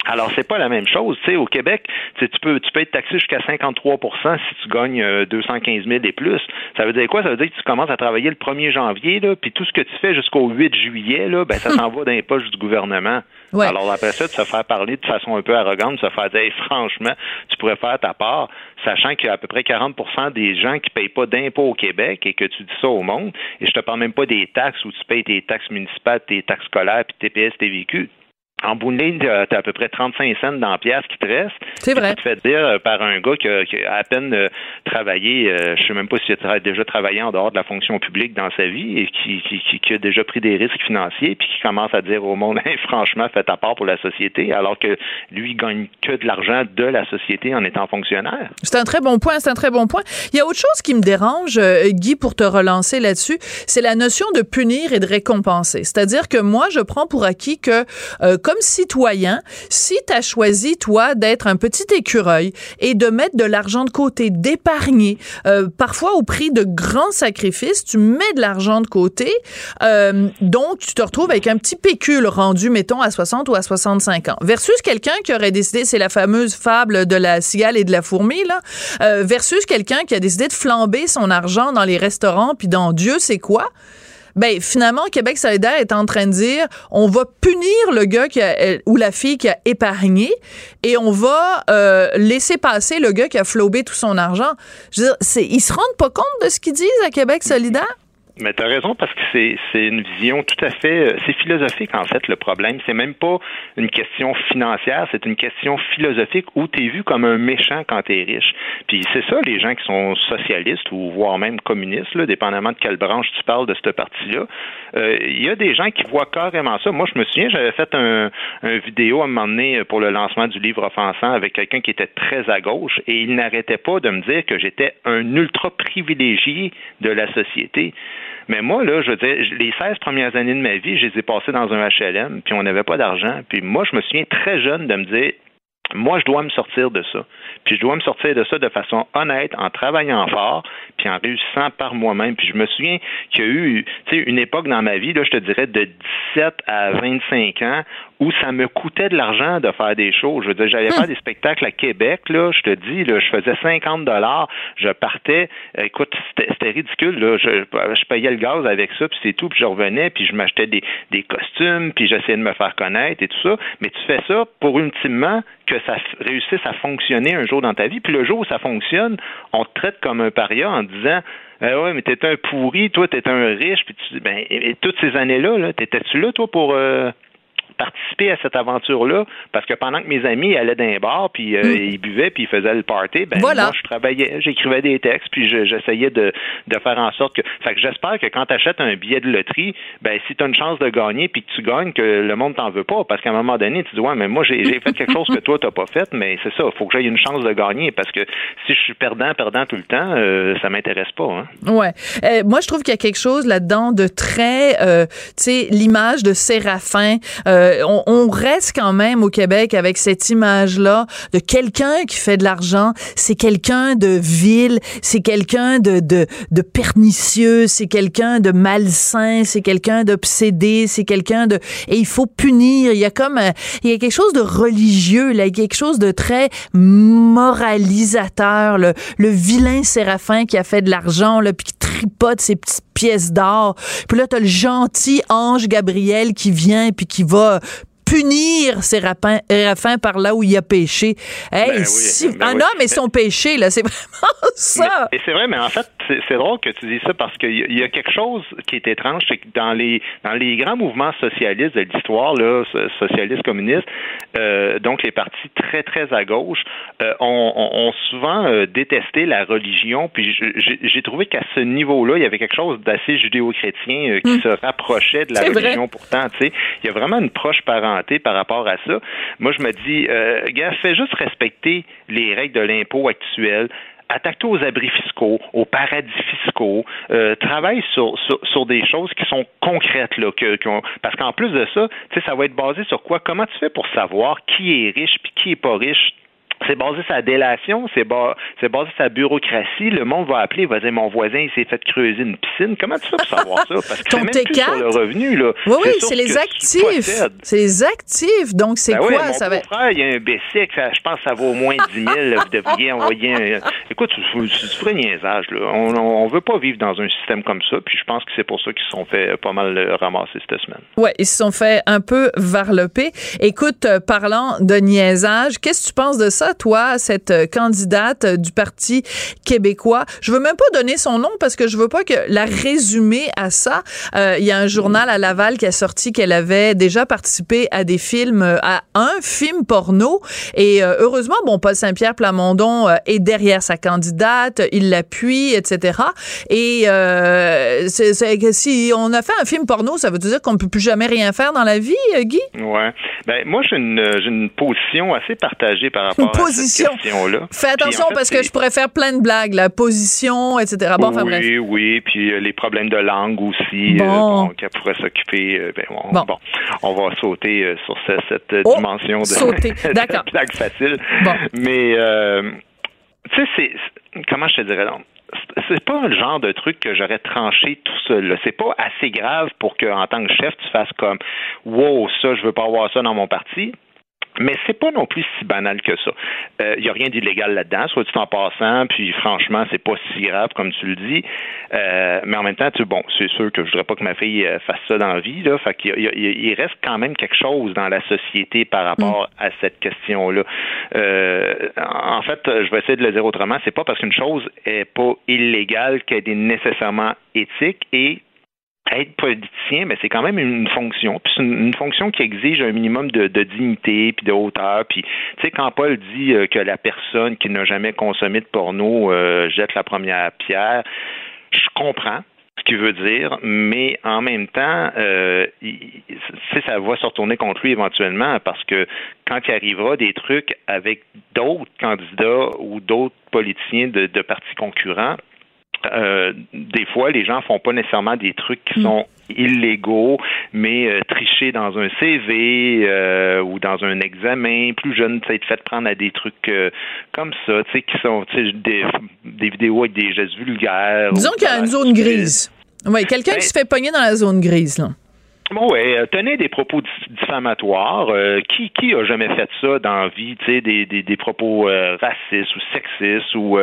Alors, c'est pas la même chose. Tu sais, au Québec, tu peux, tu peux être taxé jusqu'à 53% si tu gagnes euh, 215 000 et plus. Ça veut dire quoi? Ça veut dire que tu commences à travailler le 1er janvier, là, puis tout ce que tu fais jusqu'au 8 juillet, là, ben, ça s'en va dans les poches du gouvernement. Alors, après ça, de se faire parler de façon un peu arrogante, de se faire dire, franchement, tu pourrais faire ta part, sachant qu'il y a à peu près 40% des gens qui payent pas d'impôts au Québec et que tu dis ça au monde. Et je te parle même pas des taxes où tu payes tes taxes municipales, tes taxes scolaires, puis TPS, TVQ. En bout de ligne, tu as à peu près 35 cents dans la pièce qui te reste. C'est vrai. Tu te fais dire euh, par un gars qui a, qui a à peine euh, travaillé, euh, je sais même pas s'il a déjà travaillé en dehors de la fonction publique dans sa vie et qui, qui, qui- qui a déjà pris des risques financiers puis qui commence à dire au monde, Hey, franchement, fais ta part pour la société, alors que lui, il gagne que de l'argent de la société en étant fonctionnaire. C'est un très bon point, c'est un très bon point. Il y a autre chose qui me dérange, euh, Guy, pour te relancer là-dessus, c'est la notion de punir et de récompenser. C'est-à-dire que moi, je prends pour acquis que, euh, comme citoyen, si tu as choisi, toi, d'être un petit écureuil et de mettre de l'argent de côté, d'épargner, euh, parfois au prix de grands sacrifices, tu mets de l'argent de côté, euh, donc tu te retrouves avec un petit pécule rendu, mettons, à 60 ou à 65 ans, versus quelqu'un qui aurait décidé, c'est la fameuse fable de la cigale et de la fourmi, là, euh, versus quelqu'un qui a décidé de flamber son argent dans les restaurants puis dans Dieu sait quoi. Ben finalement, Québec solidaire est en train de dire, on va punir le gars qui a, ou la fille qui a épargné et on va euh, laisser passer le gars qui a flobé tout son argent. Je veux dire, ils se rendent pas compte de ce qu'ils disent à Québec solidaire? Mais tu as raison parce que c'est c'est une vision tout à fait euh, c'est philosophique en fait le problème, c'est même pas une question financière, c'est une question philosophique où tu es vu comme un méchant quand tu es riche. Puis c'est ça les gens qui sont socialistes ou voire même communistes là, dépendamment de quelle branche tu parles de cette partie-là. Euh, Il y a des gens qui voient carrément ça. Moi je me souviens, j'avais fait un, un vidéo à un moment donné pour le lancement du livre offensant avec quelqu'un qui était très à gauche et il n'arrêtait pas de me dire que j'étais un ultra privilégié de la société. Mais moi, là, je veux dire, les 16 premières années de ma vie, je les ai passées dans un HLM, puis on n'avait pas d'argent. Puis moi, je me souviens très jeune de me dire, moi, je dois me sortir de ça. Puis je dois me sortir de ça de façon honnête, en travaillant fort, puis en réussissant par moi-même. Puis je me souviens qu'il y a eu, tu sais, une époque dans ma vie, là, je te dirais, de 17 à 25 ans, où ça me coûtait de l'argent de faire des shows. Je veux dire, j'allais faire des spectacles à Québec, là, je te dis, là, je faisais 50 dollars, je partais, écoute, c'était c'était ridicule, là, je, je payais le gaz avec ça, puis c'est tout, puis je revenais, puis je m'achetais des, des costumes, puis j'essayais de me faire connaître et tout ça, mais tu fais ça pour ultimement que ça réussisse à fonctionner un jour dans ta vie, puis le jour où ça fonctionne, on te traite comme un paria en disant eh ouais, mais t'es un pourri, toi, t'es un riche, puis tu, ben, et, toutes ces années-là, là, t'étais-tu là, toi, pour euh, participer à cette aventure-là? Parce que pendant que mes amis allaient dans un bar, puis euh, ils buvaient, puis ils faisaient le party, ben, Voilà. moi, je travaillais, j'écrivais des textes, puis je- j'essayais de, de faire en sorte que... Fait que j'espère que quand t'achètes un billet de loterie, ben, si t'as une chance de gagner, puis que tu gagnes, que le monde t'en veut pas, parce qu'à un moment donné, tu dis, ouais, mais moi, j'ai fait quelque chose que toi, t'as pas fait, mais c'est ça, faut que j'aie une chance de gagner, parce que si je suis perdant, perdant tout le temps, euh, ça m'intéresse pas, hein. Ouais. Euh, moi, je trouve qu'il y a quelque chose là-dedans de très, euh, tu sais, l'image de Séraphin. Euh, on, on reste quand même au Québec avec cette image-là de quelqu'un qui fait de l'argent. C'est quelqu'un de vil, c'est quelqu'un de, de, de pernicieux, c'est quelqu'un de malsain, c'est quelqu'un d'obsédé, c'est quelqu'un de... Et il faut punir. Il y a comme... un- il y a quelque chose de religieux, là, il y a quelque chose de très moralisateur. Le, le vilain Séraphin qui a fait de l'argent, là, puis qui tripote ses petites pièces d'or. Puis là, t'as le gentil ange Gabriel qui vient puis qui va punir Séraphin Séraphin par là où il a péché. Hey, Ben oui, si- ben un oui. homme et son péché, là, c'est vraiment ça. Mais- Et c'est vrai, mais en fait, c'est drôle que tu dis ça parce qu'il y, y a quelque chose qui est étrange, c'est que dans les dans les grands mouvements socialistes de l'histoire, là, so- socialistes communistes, euh, donc les partis très très à gauche, euh, ont, souvent euh, détesté la religion. Puis j'ai trouvé qu'à ce niveau-là, il y avait quelque chose d'assez judéo-chrétien qui Mm. se rapprochait de la vrai. religion. Pourtant, tu sais, il y a vraiment une proche par rapport à ça. Moi, je me dis, euh, gars, fais juste respecter les règles de l'impôt actuelles. Attaque-toi aux abris fiscaux, aux paradis fiscaux. Euh, travaille sur, sur, sur des choses qui sont concrètes. Là, parce qu'en plus de ça, ça va être basé sur quoi? Comment tu fais pour savoir qui est riche puis qui est pas riche? C'est basé sur la délation, c'est ba- c'est basé sur la bureaucratie. Le monde va appeler, il va dire mon voisin il s'est fait creuser une piscine. Comment tu fais pour savoir ça? Parce que c'est même plus sur T4? le revenu. Là. Oui, oui, c'est ce les actifs. C'est les actifs. Donc, c'est Ben quoi? mon ça va... beau-frère, il y a un Bessic, je pense que ça vaut au moins 10 000. là, Vous devriez envoyer un... Écoute, c'est du vrai niaisage. Là. On, on, on veut pas vivre dans un système comme ça, puis je pense que c'est pour ça qu'ils se sont fait pas mal euh, ramasser cette semaine. Ouais, ils se sont fait un peu varloper. Écoute, euh, parlant de niaisage, qu'est-ce que tu penses de ça, toi, cette euh, candidate euh, du Parti québécois? Je veux même pas donner son nom parce que je veux pas que la résumer à ça. Euh, Il y a un journal à Laval qui a sorti qu'elle avait déjà participé à des films, à un film porno. Et heureusement, bon, Paul Saint-Pierre Plamondon est derrière sa candidate, il l'appuie, etc. Et euh, c'est que si on a fait un film porno, ça veut dire qu'on ne peut plus jamais rien faire dans la vie, Guy? Ouais. Ben, moi, j'ai une, une position assez partagée par rapport position. Fais attention en fait, parce que je pourrais faire plein de blagues, la position, etc. Bon, enfin bref. oui, oui, puis euh, les problèmes de langue aussi, euh, Bon. bon, qu'elle pourrait s'occuper. euh, ben, on, Bon. on va sauter euh, sur ce- cette euh, Oh, dimension de, sauter, de blague facile. Bon. Mais, euh, tu sais, c'est, comment je te dirais? C'est- pas le genre de truc que j'aurais tranché tout seul. C'est pas assez grave pour que, en tant que chef, tu fasses comme, wow, ça, je veux pas avoir ça dans mon parti. Mais c'est pas non plus si banal que ça. Il y a rien d'illégal là-dedans, soit dit en passant, puis franchement, c'est pas si grave comme tu le dis. Euh, mais en même temps, tu bon, c'est sûr que je voudrais pas que ma fille euh, fasse ça dans la vie, là. Fait qu'il y a- il y a- il reste quand même quelque chose dans la société par rapport à cette question-là. Euh, en fait, je vais essayer de le dire autrement. C'est pas parce qu'une chose est pas illégale qu'elle est nécessairement éthique et être politicien, mais c'est quand même une fonction. Puis c'est une, fonction qui exige un minimum de, de dignité puis de hauteur. Puis tu sais quand Paul dit euh, que la personne qui n'a jamais consommé de porno euh, jette la première pierre, je comprends ce qu'il veut dire, mais en même temps, euh, ça va se retourner contre lui éventuellement parce que quand il arrivera des trucs avec d'autres candidats ou d'autres politiciens de, de partis concurrents, euh, des fois, les gens font pas nécessairement des trucs qui sont illégaux, mais euh, tricher dans un CV euh, ou dans un examen, plus jeune, être fait prendre à des trucs euh, comme ça, tu sais, qui sont des, des vidéos avec des gestes vulgaires. Disons qu'il y a une zone grise. Oui, quelqu'un Ben- qui se fait pogner dans la zone grise, là. Euh, tenez des propos diffamatoires. Euh, qui qui a jamais fait ça dans la vie, tu sais, des, des, des propos euh, racistes ou sexistes ou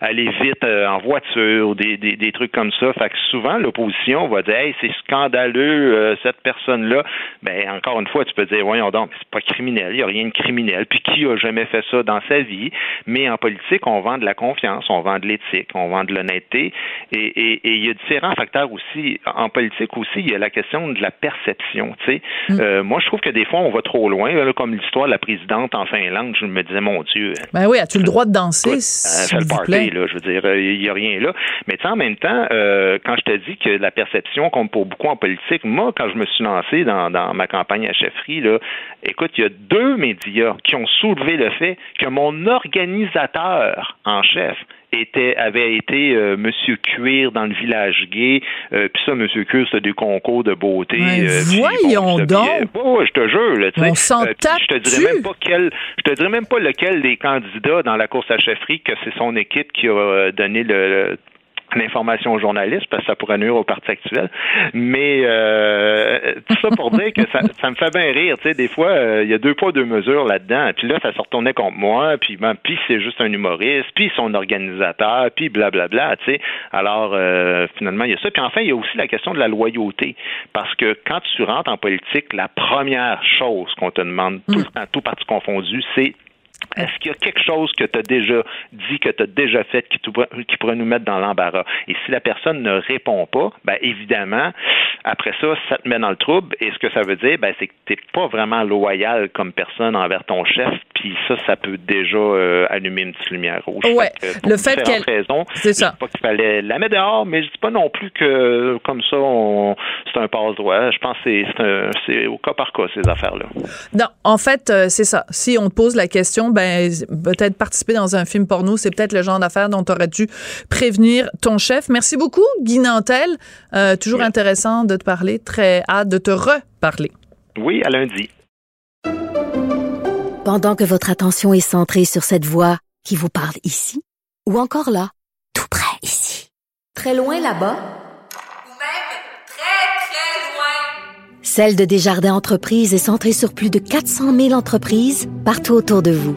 aller vite en voiture ou des, des, des trucs comme ça? Fait que souvent l'opposition va dire Hey, c'est scandaleux cette personne-là. Ben encore une fois, tu peux dire Voyons donc, c'est pas criminel, il n'y a rien de criminel. Puis qui a jamais fait ça dans sa vie? Mais en politique, on vend de la confiance, on vend de l'éthique, on vend de l'honnêteté. Et et- et il y a différents facteurs aussi. En politique aussi, il y a la question de la perception. Sais, Euh, moi, je trouve que des fois, on va trop loin. là, comme l'histoire de la présidente en Finlande, je me disais, mon Dieu, Ben oui, as-tu le droit de danser, euh, le party, plaît? là, je veux dire, il n'y a rien là. Mais en même temps, euh, quand je te dis que la perception compte pour beaucoup en politique, moi, quand je me suis lancé dans, dans ma campagne à chefferie, là, écoute, il y a deux médias qui ont soulevé le fait que mon organisateur en chef était avait été euh, Monsieur Cuir dans le village gay. Euh, puis ça, Monsieur Cuir, c'était des concours de beauté. Mais euh, voyons donc! Ouais, ouais, je te jure, là, tu sais. On s'en Euh, je te dirais même pas quel, je te dirais même pas lequel des candidats dans la course à chefferie que c'est son équipe qui a euh, donné le, le- l'information aux journalistes parce que ça pourrait nuire au parti actuel. Mais euh, tout ça pour dire que ça, ça me fait bien rire. Tu sais, des fois, euh, il y a deux poids deux mesures là-dedans. Puis là, ça se retournait contre moi. Puis ben, puis c'est juste un humoriste. Puis son organisateur. Puis blablabla. Tu sais. Alors euh, finalement, il y a ça. Puis enfin, il y a aussi la question de la loyauté. Parce que quand tu rentres en politique, la première chose qu'on te demande tout le temps, tout parti confondu, c'est est-ce qu'il y a quelque chose que tu as déjà dit, que tu as déjà fait, qui, qui, pourrait nous mettre dans l'embarras? Et si la personne ne répond pas, ben évidemment, après ça, ça te met dans le trouble. Et ce que ça veut dire, ben, c'est que tu n'es pas vraiment loyal comme personne envers ton chef. Puis ça, ça peut déjà euh, allumer une petite lumière rouge. Ouais. le fait qu'elle. C'est ça. pas qu'il fallait la mettre dehors, mais je dis pas non plus que comme ça, c'est un passe-droit. Je pense que c'est au cas par cas, ces affaires-là. Non, en fait, euh, c'est ça. Si on te pose la question, ben, peut-être participer dans un film porno, c'est peut-être le genre d'affaires dont tu aurais dû prévenir ton chef. Merci beaucoup, Guy Nantel. Euh, toujours intéressant de te parler. Très hâte de te reparler. Oui, à lundi. Pendant que votre attention est centrée sur cette voix qui vous parle ici, ou encore là, tout près ici, très loin là-bas, Celle de Desjardins Entreprises est centrée sur plus de 400 000 entreprises partout autour de vous.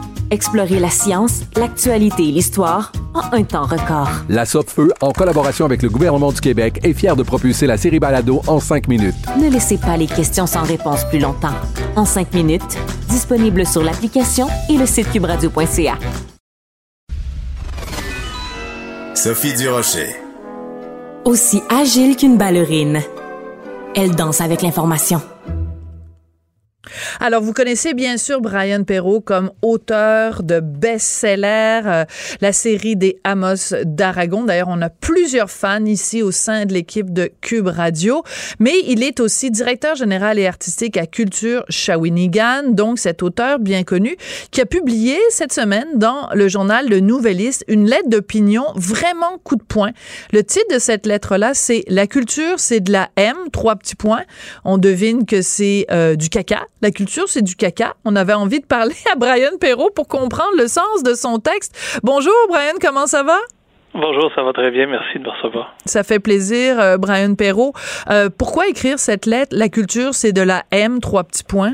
Explorez la science, l'actualité et l'histoire en un temps record. La Feu, en collaboration avec le gouvernement du Québec, est fière de propulser la série Balado en cinq minutes. Ne laissez pas les questions sans réponse plus longtemps. En cinq minutes, disponible sur l'application et le site cubradio.ca. Sophie Durocher. Aussi agile qu'une ballerine, elle danse avec l'information. Alors, vous connaissez bien sûr Brian Perrault comme auteur de best-seller, euh, la série des Amos d'Aragon. D'ailleurs, on a plusieurs fans ici au sein de l'équipe de Cube Radio, mais il est aussi directeur général et artistique à Culture Shawinigan, donc cet auteur bien connu qui a publié cette semaine dans le journal Le Nouvelliste une lettre d'opinion vraiment coup de poing. Le titre de cette lettre-là, c'est La culture, c'est de la M, trois petits points. On devine que c'est euh, du caca la culture, c'est du caca. On avait envie de parler à Brian Perrault pour comprendre le sens de son texte. Bonjour, Brian, comment ça va? Bonjour, ça va très bien. Merci de me recevoir. Ça fait plaisir, euh, Brian Perrault. Euh, pourquoi écrire cette lettre? La culture, c'est de la M, trois petits points?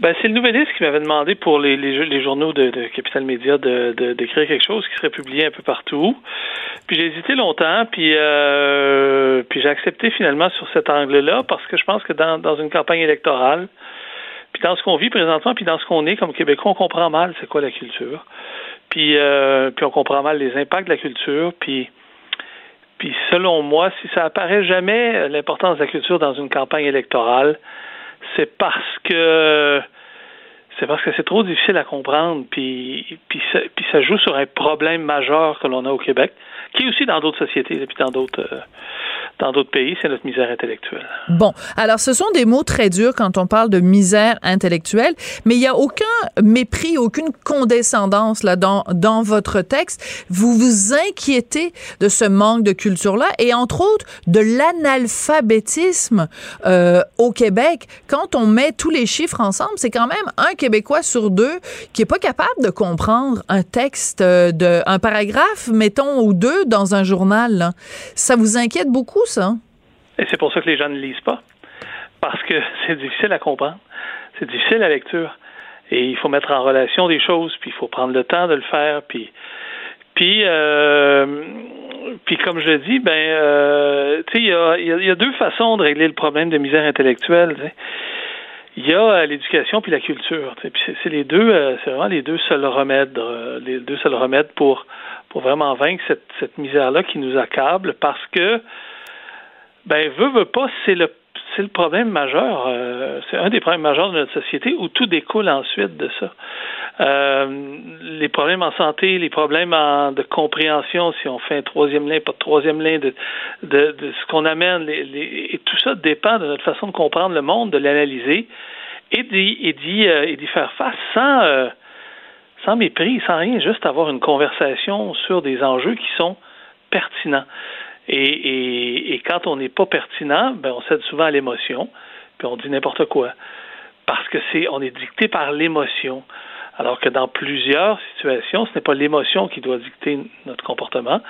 Ben, c'est le nouvelliste qui m'avait demandé pour les, les, journaux de, Capital Média d'écrire de, quelque chose qui serait publié un peu partout. Puis j'ai hésité longtemps, puis euh, puis j'ai accepté finalement sur cet angle-là parce que je pense que dans, dans une campagne électorale, dans ce qu'on vit présentement, puis dans ce qu'on est comme Québécois, on comprend mal c'est quoi la culture. Puis euh, puis on comprend mal les impacts de la culture, puis puis selon moi, si ça apparaît jamais l'importance de la culture dans une campagne électorale, c'est parce que c'est parce que c'est trop difficile à comprendre, puis, puis, ça, puis ça joue sur un problème majeur que l'on a au Québec, qui est aussi dans d'autres sociétés et puis dans d'autres euh, dans d'autres pays, c'est notre misère intellectuelle. Bon, alors ce sont des mots très durs quand on parle de misère intellectuelle, mais il n'y a aucun mépris, aucune condescendance là dans, dans votre texte. Vous vous inquiétez de ce manque de culture-là et entre autres de l'analphabétisme euh, au Québec. Quand on met tous les chiffres ensemble, c'est quand même un Québécois sur deux qui est pas capable de comprendre un texte, euh, de, un paragraphe, mettons, ou deux dans un journal. Ça vous inquiète beaucoup, et c'est pour ça que les gens ne lisent pas. Parce que c'est difficile à comprendre. C'est difficile la lecture. Et il faut mettre en relation des choses, puis il faut prendre le temps de le faire, puis puis, euh, puis comme je dis, ben, euh, il y a, deux façons de régler le problème de misère intellectuelle. Il y a l'éducation puis la culture. C'est les deux, euh, c'est vraiment les deux seuls remèdes, les deux seuls remèdes pour pour vraiment vaincre cette, cette misère-là qui nous accable, parce que ben veut veut pas c'est le c'est le problème majeur. euh, c'est un des problèmes majeurs de notre société où tout découle ensuite de ça. Euh, les problèmes en santé, les problèmes en- de compréhension, si on fait un troisième lien, pas de troisième lien, de, de, ce qu'on amène, et tout ça dépend de notre façon de comprendre le monde, de l'analyser et d'y, et d'y, euh, et d'y faire face sans, sans mépris, sans rien, juste avoir une conversation sur des enjeux qui sont pertinents. Et, et, et quand on n'est pas pertinent, ben on cède souvent à l'émotion, puis on dit n'importe quoi. Parce que c'est on est dicté par l'émotion. Alors que dans plusieurs situations, ce n'est pas l'émotion qui doit dicter notre comportement,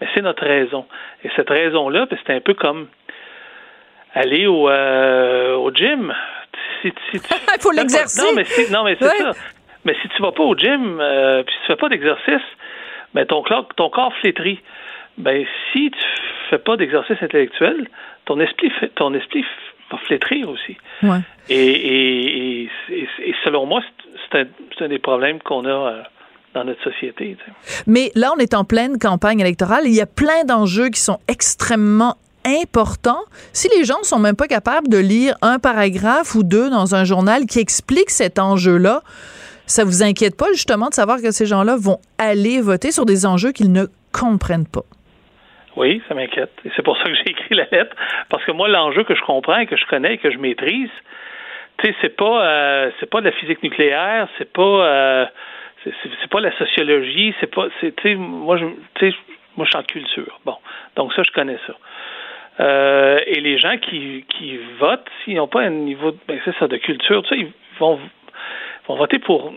mais c'est notre raison. Et cette raison-là, ben, c'est un peu comme aller au, euh, au gym. Si, si tu- Il faut l'exercer. Non, mais c'est Ouais. ça. Mais si tu vas pas au gym, euh, puis si tu fais pas d'exercice, ben ton ton corps flétrit. Ben si tu fais pas d'exercice intellectuel, ton esprit, fait- ton esprit va flétrir aussi. Ouais. Et, et, et, et- et selon moi, c'est- un, des problèmes qu'on a euh, dans notre société. tu sais. Mais là, on est en pleine campagne électorale. Il y a plein d'enjeux qui sont extrêmement importants. Si les gens sont même pas capables de lire un paragraphe ou deux dans un journal qui explique cet enjeu-là, ça vous inquiète pas justement de savoir que ces gens-là vont aller voter sur des enjeux qu'ils ne comprennent pas? Oui, ça m'inquiète. Et c'est pour ça que j'ai écrit la lettre. Parce que moi, l'enjeu que je comprends, que je connais, que je maîtrise, tu sais, c'est pas euh, c'est pas de la physique nucléaire, c'est pas euh, c'est- pas la sociologie, c'est pas c'est tu sais moi je tu sais moi je suis en culture. Bon, donc ça je connais ça. Euh, et les gens qui qui votent, s'ils n'ont pas un niveau ben, c'est ça de culture, tu sais, ils vont vont voter pour.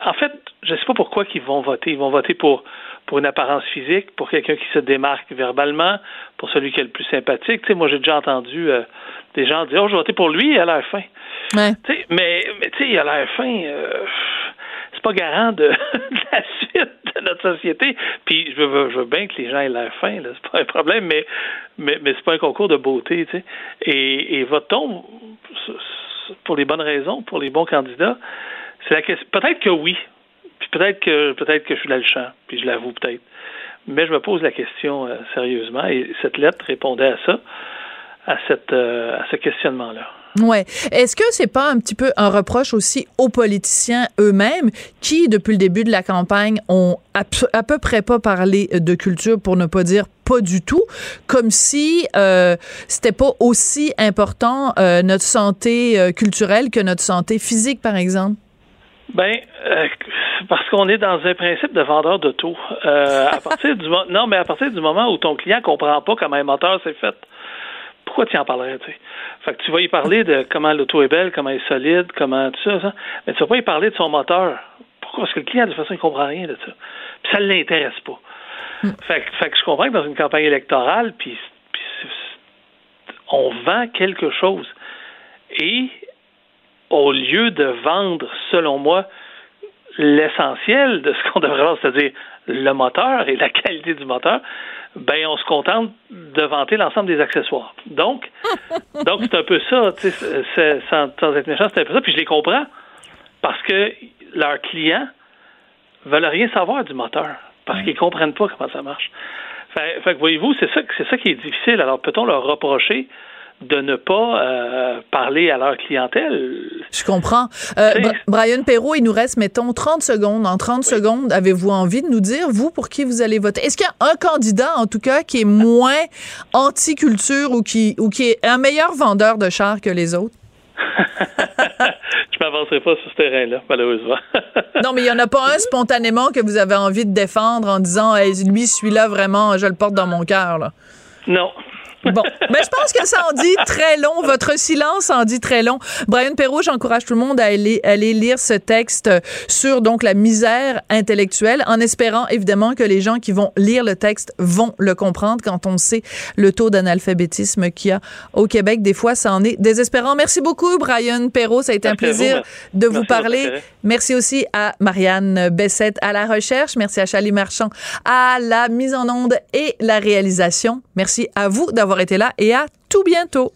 En fait, je sais pas pourquoi qu'ils vont voter. Ils vont voter pour pour une apparence physique, pour quelqu'un qui se démarque verbalement, pour celui qui est le plus sympathique. Tu sais, moi j'ai déjà entendu euh, des gens dire, oh, je vais voter pour lui, il a l'air fin. Ouais. Tu sais, mais mais tu sais, il a l'air fin. euh, c'est pas garant de, de la suite de notre société. Puis je veux, je veux bien que les gens aient l'air fin, c'est pas un problème, mais mais, mais c'est pas un concours de beauté, tu sais. Et, et votons pour les bonnes raisons, pour les bons candidats? C'est la question. Peut-être que oui. Puis peut-être que peut-être que je suis dans le champ, puis je l'avoue peut-être. Mais je me pose la question euh, sérieusement et cette lettre répondait à ça, à cette euh, à ce questionnement-là. Ouais. Est-ce que c'est pas un petit peu un reproche aussi aux politiciens eux-mêmes qui, depuis le début de la campagne, ont à, peu- près pas parlé de culture pour ne pas dire pas du tout, comme si euh, c'était pas aussi important euh, notre santé culturelle que notre santé physique, par exemple? Ben, euh, parce qu'on est dans un principe de vendeur d'auto. Euh, à partir du non, mais à partir du moment où ton client comprend pas comment un moteur s'est fait, pourquoi tu en parlerais, tu sais? Fait que tu vas y parler de comment l'auto est belle, comment elle est solide, comment tout ça, ça, mais tu vas pas y parler de son moteur. Pourquoi? Parce que le client, de toute façon, il comprend rien de ça. Puis ça ne l'intéresse pas. Fait, que- fait que je comprends que dans une campagne électorale, puis, puis on vend quelque chose. Et au lieu de vendre, selon moi, l'essentiel de ce qu'on devrait avoir, c'est-à-dire le moteur et la qualité du moteur, ben on se contente de vanter l'ensemble des accessoires. Donc, donc c'est un peu ça, tu sais, c'est- c'est- sans, sans être méchant, c'est un peu ça. Puis je les comprends parce que leurs clients veulent rien savoir du moteur parce qu'ils comprennent pas comment ça marche. Fait, fait que voyez-vous, c'est ça, c'est ça qui est difficile. Alors peut-on leur reprocher de ne pas euh, parler à leur clientèle Je comprends. Euh, Brian Perrault, il nous reste, mettons, 30 secondes. En 30 secondes, avez-vous envie de nous dire, vous, pour qui vous allez voter? Est-ce qu'il y a un candidat, en tout cas, qui est moins anti-culture ou qui, ou qui est un meilleur vendeur de chars que les autres? Je m'avancerai pas sur ce terrain-là, malheureusement. Non, mais il n'y en a pas un spontanément que vous avez envie de défendre en disant, Hey, lui, celui-là, vraiment, je le porte dans mon cœur, là. non. Bon, mais je pense que ça en dit très long. Votre silence en dit très long. Brian Perrault, j'encourage tout le monde à aller, aller lire ce texte sur donc la misère intellectuelle, en espérant évidemment que les gens qui vont lire le texte vont le comprendre. Quand on sait le taux d'analphabétisme qu'il y a au Québec, des fois, ça en est désespérant. Merci beaucoup, Brian Perrault. Ça a été un Merci plaisir de vous Merci parler. Merci aussi à Marianne Bessette à la recherche. Merci à Charlie Marchand à la mise en onde et la réalisation. Merci à vous été là et à tout bientôt.